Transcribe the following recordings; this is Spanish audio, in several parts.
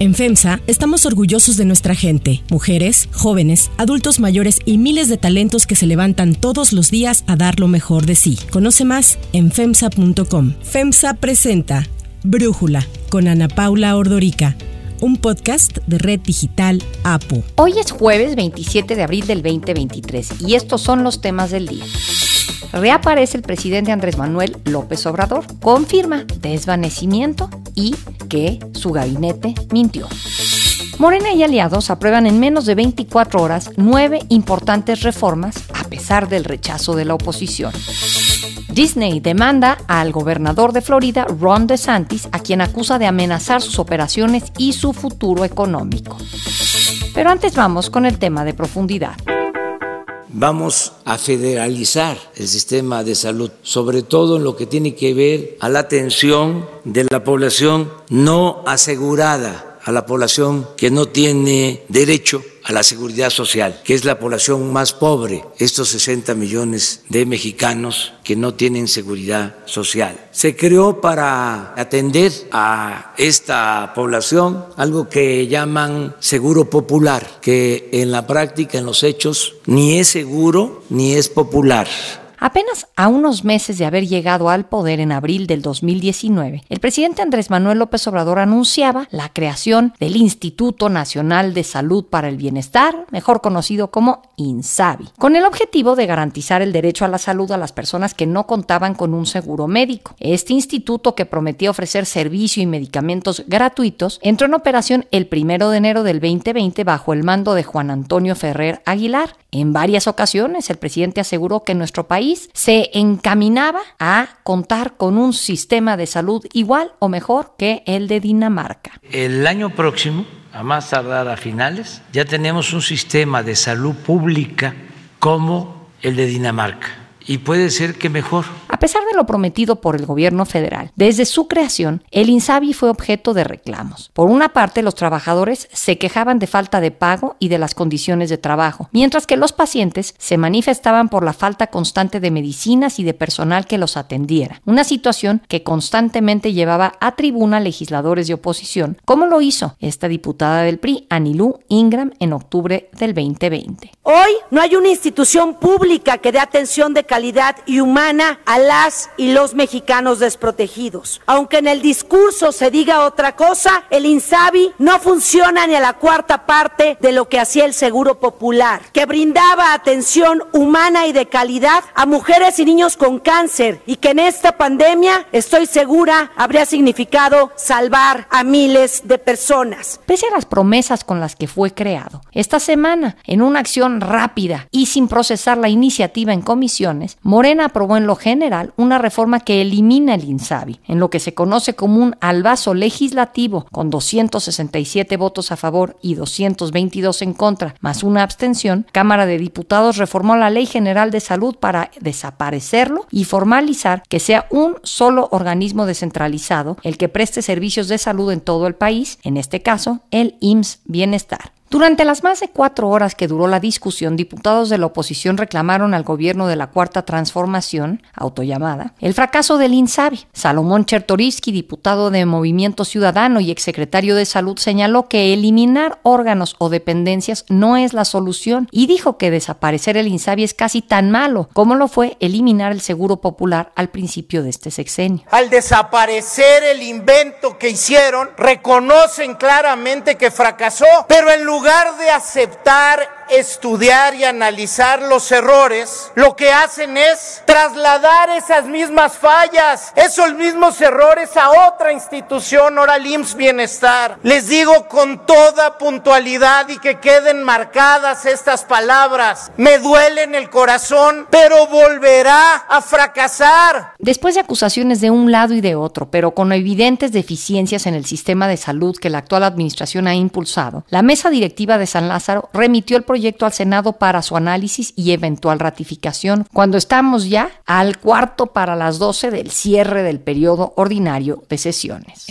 En FEMSA estamos orgullosos de nuestra gente, mujeres, jóvenes, adultos mayores y miles de talentos que se levantan todos los días a dar lo mejor de sí. Conoce más en FEMSA.com. FEMSA presenta Brújula con Ana Paula Ordorica un podcast de Red Digital APO. Hoy es jueves 27 de abril del 2023 y estos son los temas del día. Reaparece el presidente Andrés Manuel López Obrador, confirma desvanecimiento y que su gabinete mintió. Morena y aliados aprueban en menos de 24 horas nueve importantes reformas a pesar del rechazo de la oposición. Disney demanda al gobernador de Florida, Ron DeSantis, a quien acusa de amenazar sus operaciones y su futuro económico. Pero antes vamos con el tema de profundidad. Vamos a federalizar el sistema de salud, sobre todo en lo que tiene que ver a la atención de la población no asegurada a la población que no tiene derecho a la seguridad social, que es la población más pobre, estos 60 millones de mexicanos que no tienen seguridad social. Se creó para atender a esta población algo que llaman seguro popular, que en la práctica, en los hechos, ni es seguro ni es popular Apenas a unos meses de haber llegado al poder en abril del 2019, el presidente Andrés Manuel López Obrador anunciaba la creación del Instituto Nacional de Salud para el Bienestar, mejor conocido como INSABI, con el objetivo de garantizar el derecho a la salud a las personas que no contaban con un seguro médico. Este instituto, que prometía ofrecer servicio y medicamentos gratuitos, entró en operación el primero de enero del 2020 bajo el mando de Juan Antonio Ferrer Aguilar. En varias ocasiones, el presidente aseguró que nuestro país se encaminaba a contar con un sistema de salud igual o mejor que el de Dinamarca. El año próximo, a más tardar a finales, ya tenemos un sistema de salud pública como el de Dinamarca y puede ser que mejor. A pesar de lo prometido por el gobierno federal, desde su creación, el INSABI fue objeto de reclamos. Por una parte, los trabajadores se quejaban de falta de pago y de las condiciones de trabajo, mientras que los pacientes se manifestaban por la falta constante de medicinas y de personal que los atendiera, una situación que constantemente llevaba a tribuna legisladores de oposición, como lo hizo esta diputada del PRI, Anilú Ingram, en octubre del 2020. Hoy no hay una institución pública que dé atención de calidad y humana a las y los mexicanos desprotegidos. Aunque en el discurso se diga otra cosa, el INSABI no funciona ni a la cuarta parte de lo que hacía el Seguro Popular, que brindaba atención humana y de calidad a mujeres y niños con cáncer y que en esta pandemia, estoy segura, habría significado salvar a miles de personas. Pese a las promesas con las que fue creado, esta semana, en una acción rápida y sin procesar la iniciativa en Morena aprobó en lo general una reforma que elimina el INSABI, en lo que se conoce como un albazo legislativo, con 267 votos a favor y 222 en contra, más una abstención. Cámara de Diputados reformó la Ley General de Salud para desaparecerlo y formalizar que sea un solo organismo descentralizado el que preste servicios de salud en todo el país, en este caso el IMSS Bienestar. Durante las más de cuatro horas que duró la discusión, diputados de la oposición reclamaron al gobierno de la Cuarta Transformación, autollamada, el fracaso del INSABI. Salomón Chertoriski, diputado de Movimiento Ciudadano y exsecretario de Salud, señaló que eliminar órganos o dependencias no es la solución y dijo que desaparecer el INSABI es casi tan malo como lo fue eliminar el Seguro Popular al principio de este sexenio. Al desaparecer el invento que hicieron, reconocen claramente que fracasó, pero en lugar lugar de aceptar estudiar y analizar los errores, lo que hacen es trasladar esas mismas fallas, esos mismos errores a otra institución, ahora Bienestar. Les digo con toda puntualidad y que queden marcadas estas palabras. Me duele en el corazón, pero volverá a fracasar. Después de acusaciones de un lado y de otro, pero con evidentes deficiencias en el sistema de salud que la actual administración ha impulsado, la mesa directiva de San Lázaro remitió el proyecto al Senado para su análisis y eventual ratificación, cuando estamos ya al cuarto para las 12 del cierre del periodo ordinario de sesiones.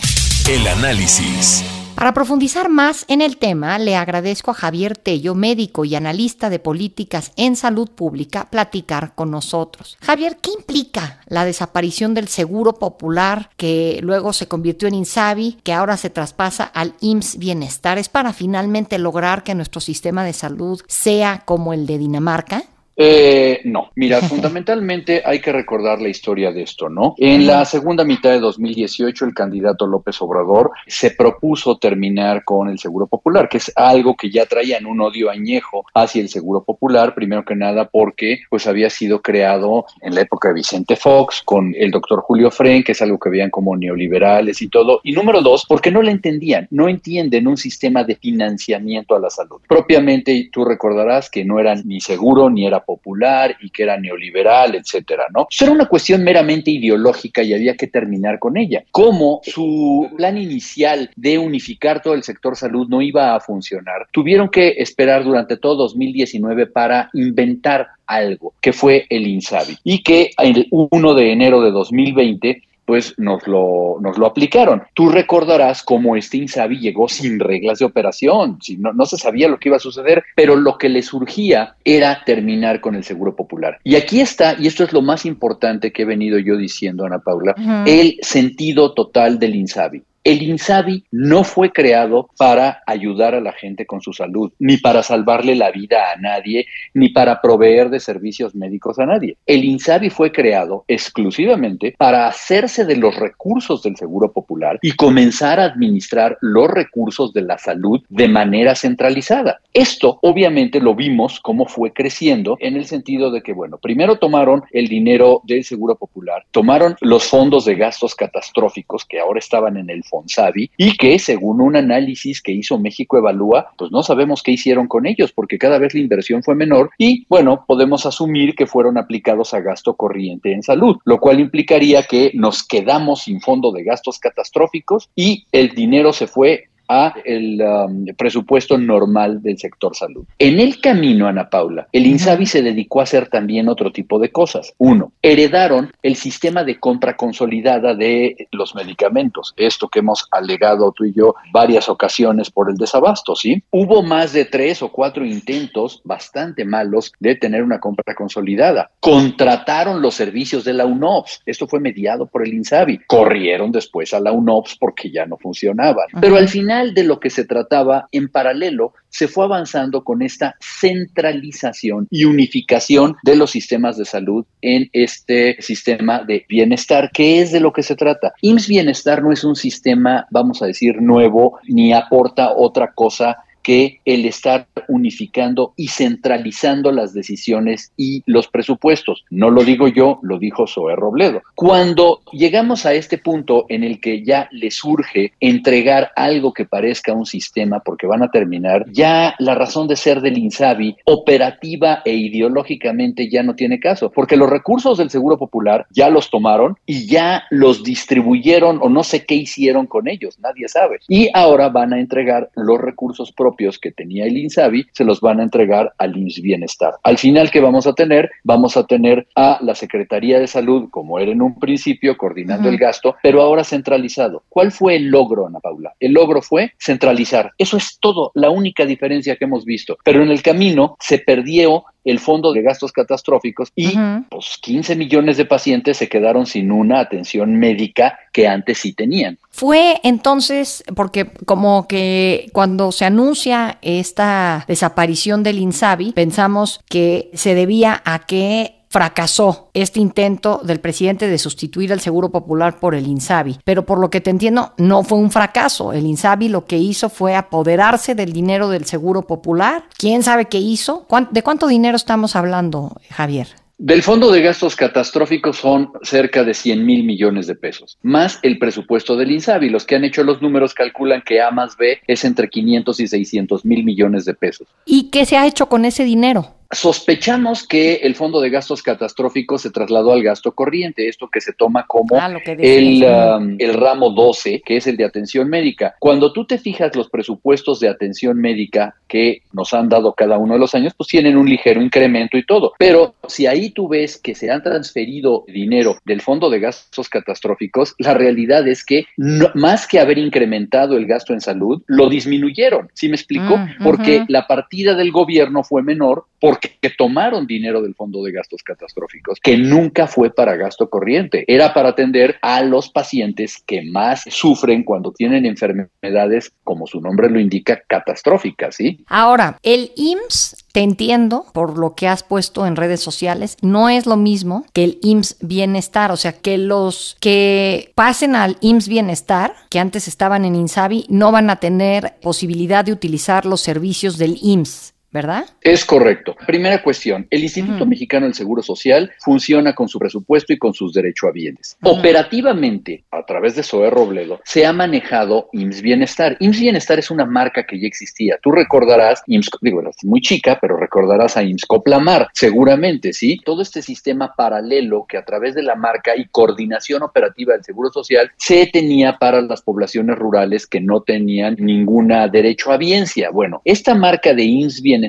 El análisis. Para profundizar más en el tema, le agradezco a Javier Tello, médico y analista de políticas en salud pública, platicar con nosotros. Javier, ¿qué implica la desaparición del Seguro Popular que luego se convirtió en INSABI, que ahora se traspasa al IMSS Bienestar? ¿Es para finalmente lograr que nuestro sistema de salud sea como el de Dinamarca? Eh, no, mira, fundamentalmente hay que recordar la historia de esto, ¿no? En la segunda mitad de 2018, el candidato López Obrador se propuso terminar con el Seguro Popular, que es algo que ya traían un odio añejo hacia el Seguro Popular, primero que nada porque pues había sido creado en la época de Vicente Fox con el doctor Julio Fren, que es algo que veían como neoliberales y todo, y número dos, porque no le entendían, no entienden un sistema de financiamiento a la salud. Propiamente, tú recordarás que no era ni seguro ni era popular y que era neoliberal, etcétera, ¿no? Eso era una cuestión meramente ideológica y había que terminar con ella. Como su plan inicial de unificar todo el sector salud no iba a funcionar, tuvieron que esperar durante todo 2019 para inventar algo, que fue el INSABI, y que el 1 de enero de 2020 pues nos lo, nos lo aplicaron. Tú recordarás cómo este Insabi llegó sin reglas de operación, si no, no se sabía lo que iba a suceder, pero lo que le surgía era terminar con el Seguro Popular. Y aquí está, y esto es lo más importante que he venido yo diciendo, Ana Paula, el sentido total del Insabi. El INSABI no fue creado para ayudar a la gente con su salud, ni para salvarle la vida a nadie, ni para proveer de servicios médicos a nadie. El INSABI fue creado exclusivamente para hacerse de los recursos del Seguro Popular y comenzar a administrar los recursos de la salud de manera centralizada. Esto obviamente lo vimos cómo fue creciendo en el sentido de que, bueno, primero tomaron el dinero del Seguro Popular, tomaron los fondos de gastos catastróficos que ahora estaban en el Fonsavi y que según un análisis que hizo México Evalúa, pues no sabemos qué hicieron con ellos porque cada vez la inversión fue menor y bueno, podemos asumir que fueron aplicados a gasto corriente en salud, lo cual implicaría que nos quedamos sin fondo de gastos catastróficos y el dinero se fue a el um, presupuesto normal del sector salud. En el camino, Ana Paula, el INSABI se dedicó a hacer también otro tipo de cosas. Uno, heredaron el sistema de compra consolidada de los medicamentos, esto que hemos alegado tú y yo varias ocasiones por el desabasto, ¿sí? Hubo más de tres o cuatro intentos bastante malos de tener una compra consolidada. Contrataron los servicios de la UNOPS, esto fue mediado por el INSABI. Corrieron después a la UNOPS porque ya no funcionaban. Pero al final de lo que se trataba, en paralelo, se fue avanzando con esta centralización y unificación de los sistemas de salud en este sistema de bienestar, que es de lo que se trata. IMSS Bienestar no es un sistema, vamos a decir, nuevo, ni aporta otra cosa que el estar unificando y centralizando las decisiones y los presupuestos. No lo digo yo, lo dijo Zoe Robledo. Cuando llegamos a este punto en el que ya le surge entregar algo que parezca un sistema, porque van a terminar, ya la razón de ser del INSABI, operativa e ideológicamente, ya no tiene caso, porque los recursos del Seguro Popular ya los tomaron y ya los distribuyeron o no sé qué hicieron con ellos, nadie sabe. Y ahora van a entregar los recursos propios que tenía el INSABI, se los van a entregar al INS Bienestar. Al final, ¿qué vamos a tener? Vamos a tener a la Secretaría de Salud, como era en un principio, coordinando el gasto, pero ahora centralizado. ¿Cuál fue el logro, Ana Paula? El logro fue centralizar. Eso es todo, la única diferencia que hemos visto. Pero en el camino se perdió el fondo de gastos catastróficos y pues 15 millones de pacientes se quedaron sin una atención médica que antes sí tenían. Fue entonces, porque como que cuando se anuncia esta desaparición del INSABI, pensamos que se debía a que fracasó este intento del presidente de sustituir el Seguro Popular por el INSABI. Pero por lo que te entiendo, no fue un fracaso. El INSABI lo que hizo fue apoderarse del dinero del Seguro Popular. ¿Quién sabe qué hizo? ¿De cuánto dinero estamos hablando, Javier? Del fondo de gastos catastróficos son cerca de 100 mil millones de pesos, más el presupuesto del INSABI. Los que han hecho los números calculan que A más B es entre 500 y 600 mil millones de pesos. ¿Y qué se ha hecho con ese dinero? Sospechamos que el fondo de gastos catastróficos se trasladó al gasto corriente, esto que se toma como Ah, el, um, el ramo 12, que es el de atención médica. Cuando tú te fijas los presupuestos de atención médica que nos han dado cada uno de los años, pues tienen un ligero incremento y todo. Pero si ahí tú ves que se han transferido dinero del fondo de gastos catastróficos, la realidad es que no- más que haber incrementado el gasto en salud, lo disminuyeron. ¿Sí me explico? Mm, porque la partida del gobierno fue menor porque tomaron dinero del fondo de gastos catastróficos, que nunca fue para gasto corriente, era para atender a los pacientes que más sufren cuando tienen enfermedades, como su nombre lo indica, catastróficas, ¿sí? Ahora, el IMSS, te entiendo por lo que has puesto en redes sociales, no es lo mismo que el IMSS Bienestar, o sea, que los que pasen al IMSS Bienestar, que antes estaban en INSABI, no van a tener posibilidad de utilizar los servicios del IMSS, ¿verdad? Es correcto. Primera cuestión, el Instituto. Mexicano del Seguro Social funciona con su presupuesto y con sus derechohabientes. Ujú. Operativamente, a través de Zoe Robledo, se ha manejado IMSS Bienestar. IMSS Bienestar es una marca que ya existía. Tú recordarás, IMSS, digo, es muy chica, pero recordarás a IMSS Coplamar, seguramente, ¿sí? Todo este sistema paralelo que a través de la marca y coordinación operativa del Seguro Social se tenía para las poblaciones rurales que no tenían ninguna derecho a biencia. Bueno, esta marca de IMSS Bienestar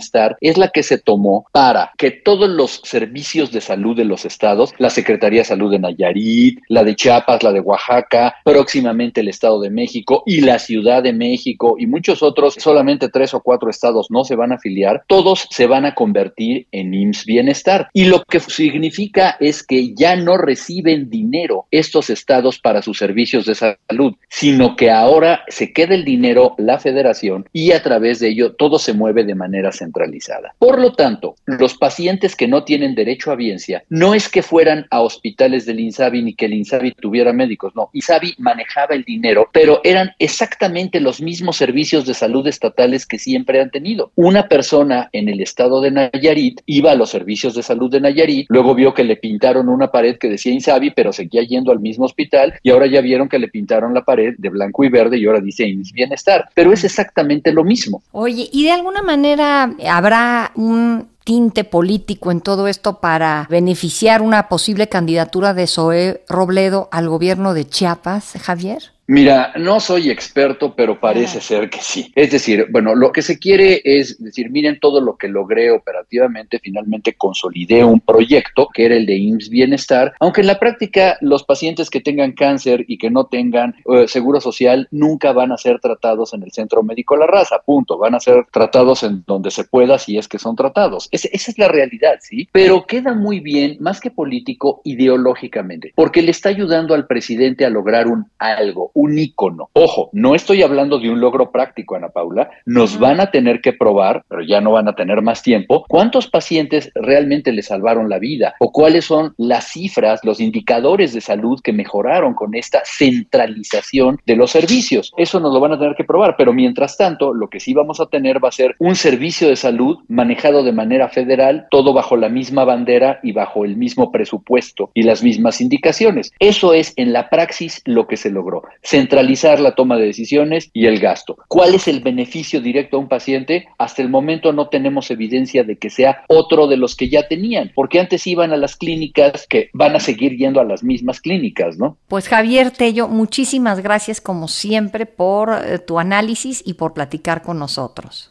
es la que se tomó para que todos los servicios de salud de los estados, la Secretaría de Salud de Nayarit, la de Chiapas, la de Oaxaca, próximamente el Estado de México y la Ciudad de México y muchos otros, solamente tres o cuatro estados no se van a afiliar, todos se van a convertir en IMSS Bienestar. Y lo que significa es que ya no reciben dinero estos estados para sus servicios de salud, sino que ahora se queda el dinero la federación y a través de ello todo se mueve de manera centralizada. Por lo tanto, los pacientes que no tienen derecho a biencia no es que fueran a hospitales del INSABI ni que el INSABI tuviera médicos, no, INSABI manejaba el dinero, pero eran exactamente los mismos servicios de salud estatales que siempre han tenido. Una persona en el estado de Nayarit iba a los servicios de salud de Nayarit, luego vio que le pintaron una pared que decía INSABI, pero seguía yendo al mismo hospital y ahora ya vieron que le pintaron la pared de blanco y verde y ahora dice IMSS Bienestar, pero es exactamente lo mismo. Oye, ¿y de alguna manera habrá un tinte político en todo esto para beneficiar una posible candidatura de Zoé Robledo al gobierno de Chiapas, Javier? Mira, no soy experto, pero parece Ah. ser que sí. Es decir, bueno, lo que se quiere es decir, miren todo lo que logré operativamente, finalmente consolidé un proyecto que era el de IMSS Bienestar, aunque en la práctica los pacientes que tengan cáncer y que no tengan eh, seguro social nunca van a ser tratados en el Centro Médico La Raza, punto. Van a ser tratados en donde se pueda si es que son tratados. Es- esa es la realidad, ¿sí? Pero queda muy bien, más que político, ideológicamente, porque le está ayudando al presidente a lograr un algo, un ícono. Ojo, no estoy hablando de un logro práctico, Ana Paula. Nos van a tener que probar, pero ya no van a tener más tiempo, cuántos pacientes realmente le salvaron la vida o cuáles son las cifras, los indicadores de salud que mejoraron con esta centralización de los servicios. Eso nos lo van a tener que probar, pero mientras tanto, lo que sí vamos a tener va a ser un servicio de salud manejado de manera federal, todo bajo la misma bandera y bajo el mismo presupuesto y las mismas indicaciones. Eso es en la praxis lo que se logró, centralizar la toma de decisiones y el gasto. ¿Cuál es el beneficio directo a un paciente? Hasta el momento no tenemos evidencia de que sea otro de los que ya tenían, porque antes iban a las clínicas que van a seguir yendo a las mismas clínicas, ¿no? Pues Javier Tello, muchísimas gracias como siempre por eh, tu análisis y por platicar con nosotros.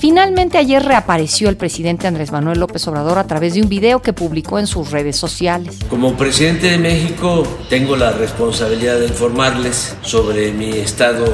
Finalmente ayer reapareció el presidente Andrés Manuel López Obrador a través de un video que publicó en sus redes sociales. Como presidente de México tengo la responsabilidad de informarles sobre mi estado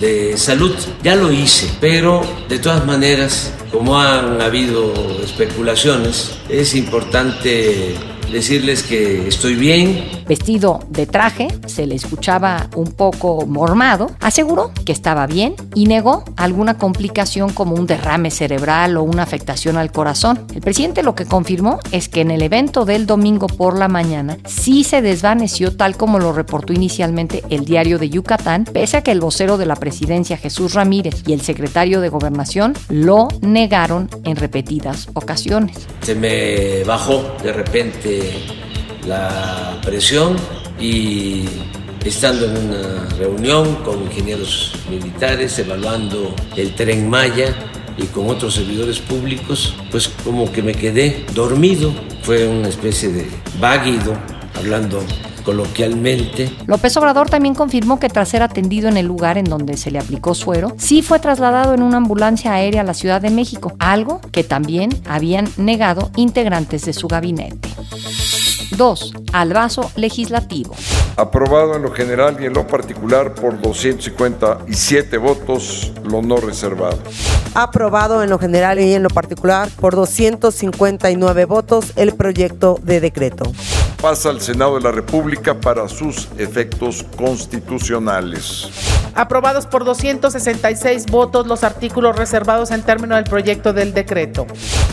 de salud. Ya lo hice, pero de todas maneras, como han habido especulaciones, es importante decirles que estoy bien, vestido de traje, se le escuchaba un poco mormado, aseguró que estaba bien y negó alguna complicación como un derrame cerebral o una afectación al corazón. El presidente lo que confirmó es que en el evento del domingo por la mañana sí se desvaneció tal como lo reportó inicialmente el diario de Yucatán, pese a que el vocero de la presidencia Jesús Ramírez y el secretario de Gobernación lo negaron en repetidas ocasiones. Se me bajó de repente la presión y estando en una reunión con ingenieros militares evaluando el tren Maya y con otros servidores públicos, pues como que me quedé dormido. Fue una especie de váguido, hablando coloquialmente. López Obrador también confirmó que tras ser atendido en el lugar en donde se le aplicó suero, sí fue trasladado en una ambulancia aérea a la Ciudad de México, algo que también habían negado integrantes de su gabinete. 2. Al vaso legislativo. Aprobado en lo general y en lo particular por 257 votos, lo no reservado. Aprobado en lo general y en lo particular por 259 votos el proyecto de decreto. Pasa al Senado de la República para sus efectos constitucionales. Aprobados por 266 votos los artículos reservados en términos del proyecto del decreto.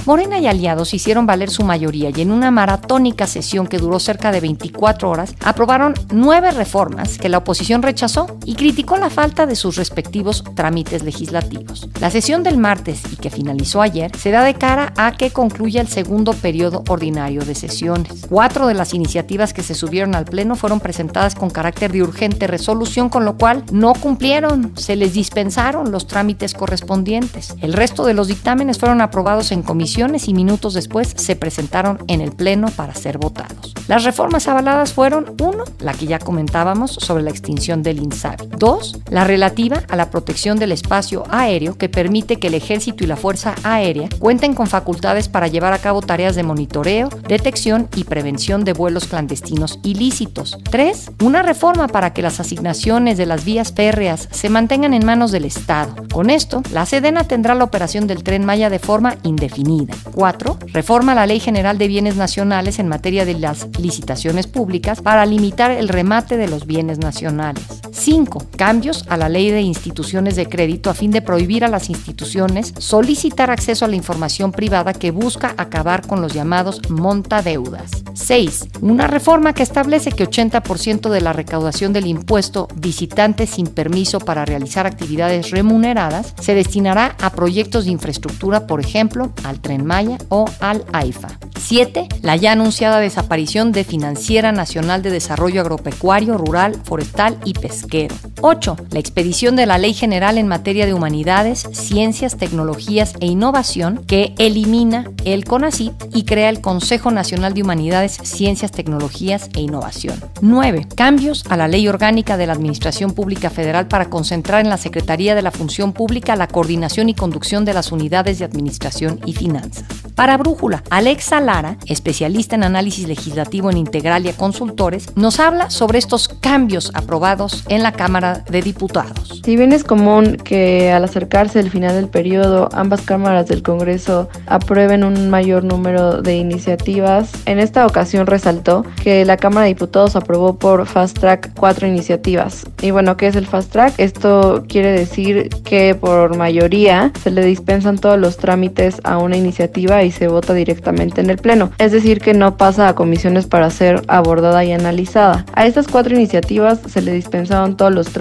Morena y aliados hicieron valer su mayoría y en una maratónica sesión que duró cerca de 24 horas, aprobaron nueve reformas que la oposición rechazó y criticó la falta de sus respectivos trámites legislativos. La sesión del martes y que finalizó ayer se da de cara a que concluya el segundo periodo ordinario de sesiones. Cuatro de las iniciativas que se subieron al Pleno fueron presentadas con carácter de urgente resolución, con lo cual no cumplieron, se les dispensaron los trámites correspondientes. El resto de los dictámenes fueron aprobados en comisiones y minutos después se presentaron en el Pleno para ser votados. Las reformas avaladas fueron, uno, la que ya comentábamos sobre la extinción del INSABI. Dos, la relativa a la protección del espacio aéreo que permite que el Ejército y la Fuerza Aérea cuenten con facultades para llevar a cabo tareas de monitoreo, detección y prevención de vuelos los clandestinos ilícitos. 3. Una reforma para que las asignaciones de las vías férreas se mantengan en manos del Estado. Con esto, la Sedena tendrá la operación del tren Maya de forma indefinida. 4. Reforma la Ley General de Bienes Nacionales en materia de las licitaciones públicas para limitar el remate de los bienes nacionales. 5. Cambios a la Ley de Instituciones de Crédito a fin de prohibir a las instituciones solicitar acceso a la información privada que busca acabar con los llamados montadeudas. 6 una reforma que establece que 80% de la recaudación del impuesto visitante sin permiso para realizar actividades remuneradas se destinará a proyectos de infraestructura, por ejemplo, al Tren Maya o al AIFA. 7. La ya anunciada desaparición de Financiera Nacional de Desarrollo Agropecuario, Rural, Forestal y Pesquero. 8. La expedición de la Ley General en materia de humanidades, ciencias, tecnologías e innovación que elimina el CONACIT y crea el Consejo Nacional de Humanidades, Ciencias, Tecnologías e Innovación. 9. Cambios a la Ley Orgánica de la Administración Pública Federal para concentrar en la Secretaría de la Función Pública la coordinación y conducción de las unidades de administración y finanzas. Para Brújula, Alexa Lara, especialista en análisis legislativo en Integralia Consultores, nos habla sobre estos cambios aprobados en la Cámara de Diputados. Si bien es común que al acercarse el final del periodo ambas cámaras del Congreso aprueben un mayor número de iniciativas, en esta ocasión resaltó que la Cámara de Diputados aprobó por Fast Track cuatro iniciativas. Y bueno, ¿qué es el Fast Track? Esto quiere decir que por mayoría se le dispensan todos los trámites a una iniciativa y se vota directamente en el Pleno. Es decir, que no pasa a comisiones para ser abordada y analizada. A estas cuatro iniciativas se le dispensaron todos los trámites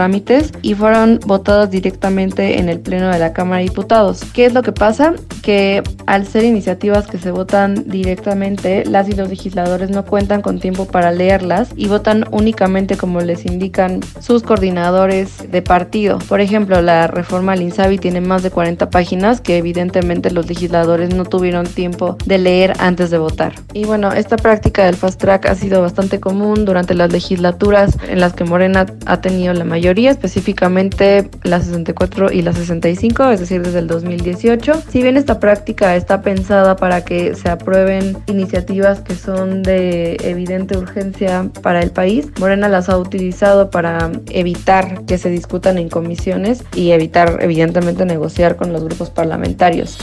y fueron votadas directamente en el Pleno de la Cámara de Diputados. ¿Qué es lo que pasa? Que al ser iniciativas que se votan directamente, las y los legisladores no cuentan con tiempo para leerlas y votan únicamente como les indican sus coordinadores de partido. Por ejemplo, la reforma al INSABI tiene más de 40 páginas que evidentemente los legisladores no tuvieron tiempo de leer antes de votar. Y bueno, esta práctica del fast track ha sido bastante común durante las legislaturas en las que Morena ha tenido la específicamente la 64 y la 65, es decir, desde el 2018. Si bien esta práctica está pensada para que se aprueben iniciativas que son de evidente urgencia para el país, Morena las ha utilizado para evitar que se discutan en comisiones y evitar evidentemente negociar con los grupos parlamentarios.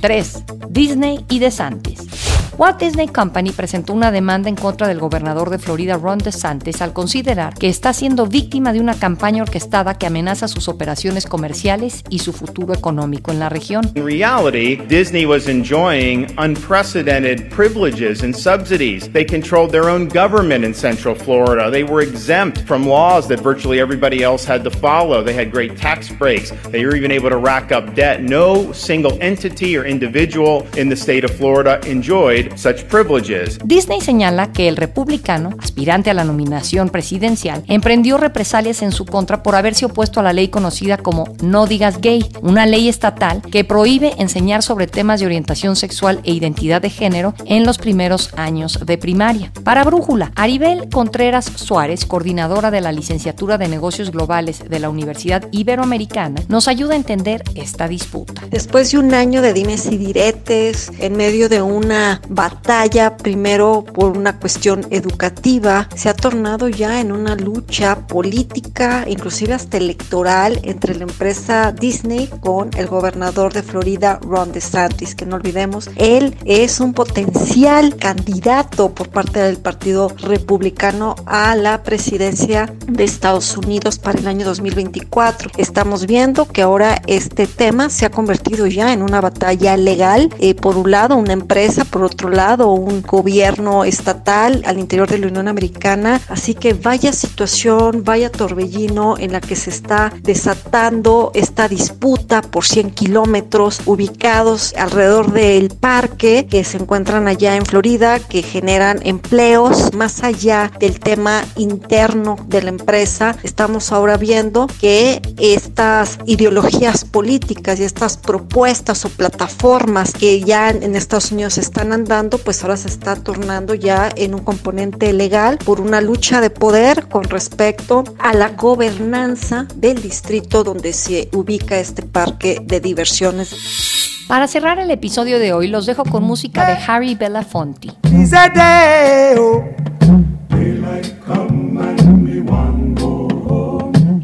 3. Disney y DeSantis. Walt Disney Company presentó una demanda en contra del gobernador de Florida, Ron DeSantis, al considerar que está siendo víctima de una campaña orquestada que amenaza sus operaciones comerciales y su futuro económico en la región. In reality, Disney was enjoying unprecedented privileges and subsidies. They controlled their own government in Central Florida. They were exempt from laws that virtually everybody else had to follow. They had great tax breaks. They were even able to rack up debt. No single entity or individual in the state of Florida enjoyed such privileges. Disney señala que el republicano, aspirante a la nominación presidencial, emprendió represalias en su contra por haberse opuesto a la ley conocida como No digas gay, una ley estatal que prohíbe enseñar sobre temas de orientación sexual e identidad de género en los primeros años de primaria. Para Brújula, Aribel Contreras Suárez, coordinadora de la licenciatura de negocios globales de la Universidad Iberoamericana, nos ayuda a entender esta disputa. Después de un año de dimes y diretes, en medio de una batalla, primero por una cuestión educativa, se ha tornado ya en una lucha política, inclusive hasta electoral, entre la empresa Disney con el gobernador de Florida, Ron DeSantis, que no olvidemos, él es un potencial candidato por parte del Partido Republicano a la presidencia de Estados Unidos para el año 2024. Estamos viendo que ahora este tema se ha convertido ya en una batalla legal. Eh, por un lado, una empresa, por otro lado, un gobierno estatal al interior de la Unión Americana. Así que vaya situación, vaya torbellino en la que se está desatando esta disputa por 100 kilómetros ubicados alrededor del parque que se encuentran allá en Florida, que generan empleos más allá del tema interno de la empresa. Estamos ahora viendo que estas ideologías políticas y estas propuestas o plataformas que ya en Estados Unidos están andando, pues ahora se está tornando ya en un componente legal por una lucha de poder con respecto a la gobernanza del distrito donde se ubica este parque de diversiones. Para cerrar el episodio de hoy, los dejo con música de Harry Belafonte.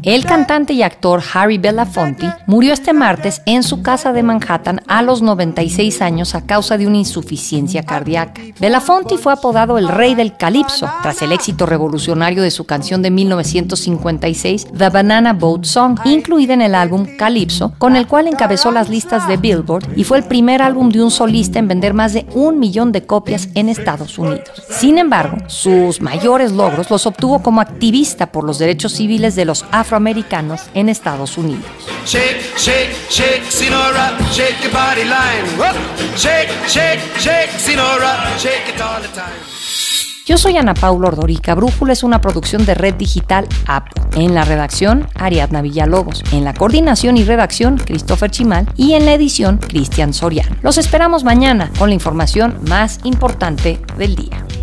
El cantante y actor Harry Belafonte murió este martes en su casa de Manhattan a los 96 años a causa de una insuficiencia cardíaca. Belafonte fue apodado el rey del calipso tras el éxito revolucionario de su canción de 1956 The Banana Boat Song, incluida en el álbum Calypso, con el cual encabezó las listas de Billboard y fue el primer álbum de un solista en vender más de un millón de copias en Estados Unidos. Sin embargo, sus mayores logros los obtuvo como activista por los derechos civiles de los afroamericanos en Estados Unidos. Shake, shake, shake, Sinora, shake your body line. Whoop. Shake, shake, shake, Sinora, shake it all the time. Yo soy Ana Paula Ordorica. Brújula es una producción de Red Digital APO. En la redacción, Ariadna Villalobos. En la coordinación y redacción, Christopher Chimal. Y en la edición, Cristian Soriano. Los esperamos mañana con la información más importante del día.